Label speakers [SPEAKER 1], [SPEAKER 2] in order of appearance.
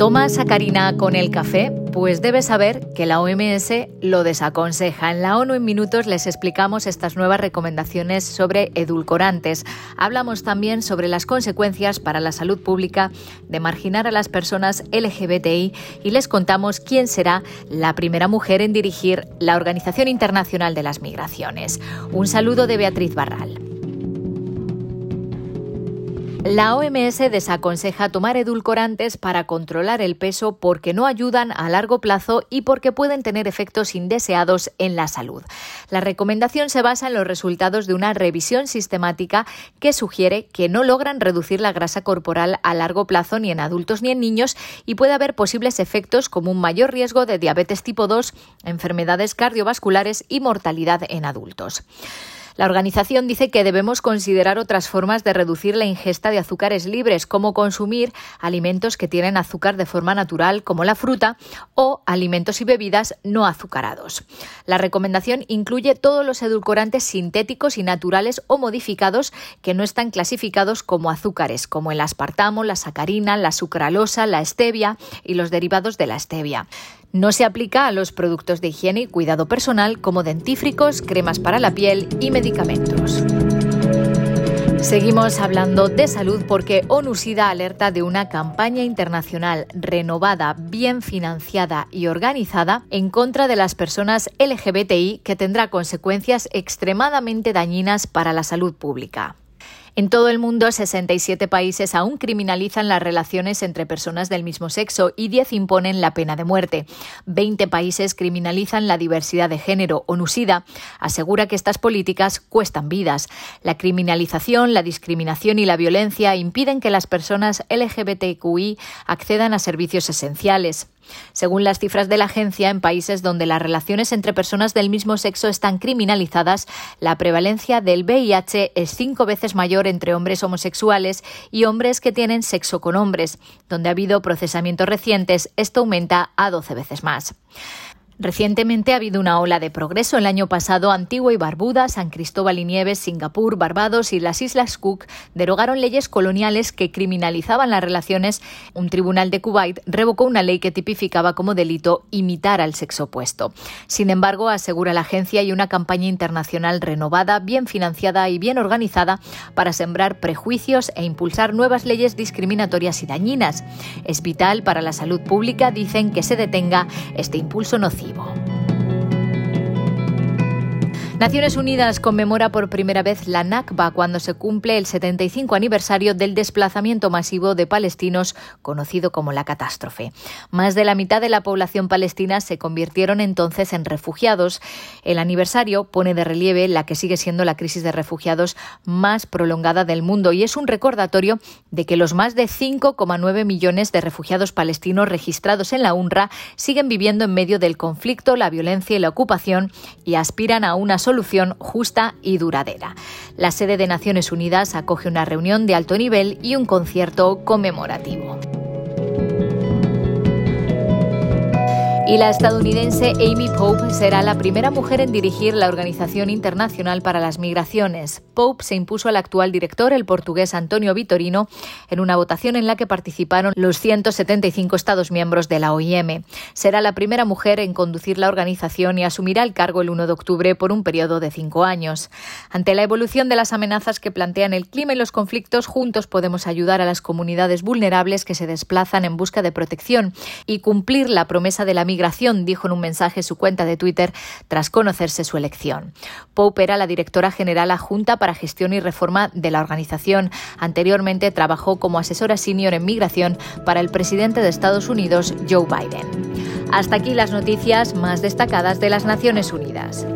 [SPEAKER 1] ¿Toma sacarina con el café? Pues debes saber que la OMS lo desaconseja. En la ONU en minutos les explicamos estas nuevas recomendaciones sobre edulcorantes. Hablamos también sobre las consecuencias para la salud pública de marginar a las personas LGBTI y les contamos quién será la primera mujer en dirigir la Organización Internacional de las Migraciones. Un saludo de Beatriz Barral. La OMS desaconseja tomar edulcorantes para controlar el peso porque no ayudan a largo plazo y porque pueden tener efectos indeseados en la salud. La recomendación se basa en los resultados de una revisión sistemática que sugiere que no logran reducir la grasa corporal a largo plazo ni en adultos ni en niños y puede haber posibles efectos como un mayor riesgo de diabetes tipo 2, enfermedades cardiovasculares y mortalidad en adultos. La organización dice que debemos considerar otras formas de reducir la ingesta de azúcares libres, como consumir alimentos que tienen azúcar de forma natural, como la fruta, o alimentos y bebidas no azucarados. La recomendación incluye todos los edulcorantes sintéticos y naturales o modificados que no están clasificados como azúcares, como el aspartamo, la sacarina, la sucralosa, la stevia y los derivados de la stevia. No se aplica a los productos de higiene y cuidado personal como dentífricos, cremas para la piel y medicamentos. Seguimos hablando de salud porque ONU-SIDA alerta de una campaña internacional renovada, bien financiada y organizada en contra de las personas LGBTI que tendrá consecuencias extremadamente dañinas para la salud pública. En todo el mundo, 67 países aún criminalizan las relaciones entre personas del mismo sexo y 10 imponen la pena de muerte. 20 países criminalizan la diversidad de género. ONUSIDA asegura que estas políticas cuestan vidas. La criminalización, la discriminación y la violencia impiden que las personas LGBTQI accedan a servicios esenciales. Según las cifras de la agencia, en países donde las relaciones entre personas del mismo sexo están criminalizadas, la prevalencia del VIH es cinco veces mayor entre hombres homosexuales y hombres que tienen sexo con hombres. Donde ha habido procesamientos recientes, esto aumenta a 12 veces más. Recientemente ha habido una ola de progreso. El año pasado, Antigua y Barbuda, San Cristóbal y Nieves, Singapur, Barbados y las Islas Cook derogaron leyes coloniales que criminalizaban las relaciones. Un tribunal de Kuwait revocó una ley que tipificaba como delito imitar al sexo opuesto. Sin embargo, asegura la agencia, hay una campaña internacional renovada, bien financiada y bien organizada para sembrar prejuicios e impulsar nuevas leyes discriminatorias y dañinas. Es vital para la salud pública, dicen, que se detenga este impulso nocivo. 希望。Naciones Unidas conmemora por primera vez la Nakba cuando se cumple el 75 aniversario del desplazamiento masivo de palestinos conocido como la catástrofe. Más de la mitad de la población palestina se convirtieron entonces en refugiados. El aniversario pone de relieve la que sigue siendo la crisis de refugiados más prolongada del mundo y es un recordatorio de que los más de 5,9 millones de refugiados palestinos registrados en la UNRWA siguen viviendo en medio del conflicto, la violencia y la ocupación y aspiran a una solución justa y duradera. La sede de Naciones Unidas acoge una reunión de alto nivel y un concierto conmemorativo. Y la estadounidense Amy Pope será la primera mujer en dirigir la Organización Internacional para las Migraciones. Pope se impuso al actual director, el portugués Antonio Vitorino, en una votación en la que participaron los 175 Estados miembros de la OIM. Será la primera mujer en conducir la organización y asumirá el cargo el 1 de octubre por un periodo de cinco años. Ante la evolución de las amenazas que plantean el clima y los conflictos, juntos podemos ayudar a las comunidades vulnerables que se desplazan en busca de protección y cumplir la promesa de la dijo en un mensaje su cuenta de Twitter tras conocerse su elección. Pope era la directora general adjunta para gestión y reforma de la organización. Anteriormente trabajó como asesora senior en migración para el presidente de Estados Unidos, Joe Biden. Hasta aquí las noticias más destacadas de las Naciones Unidas.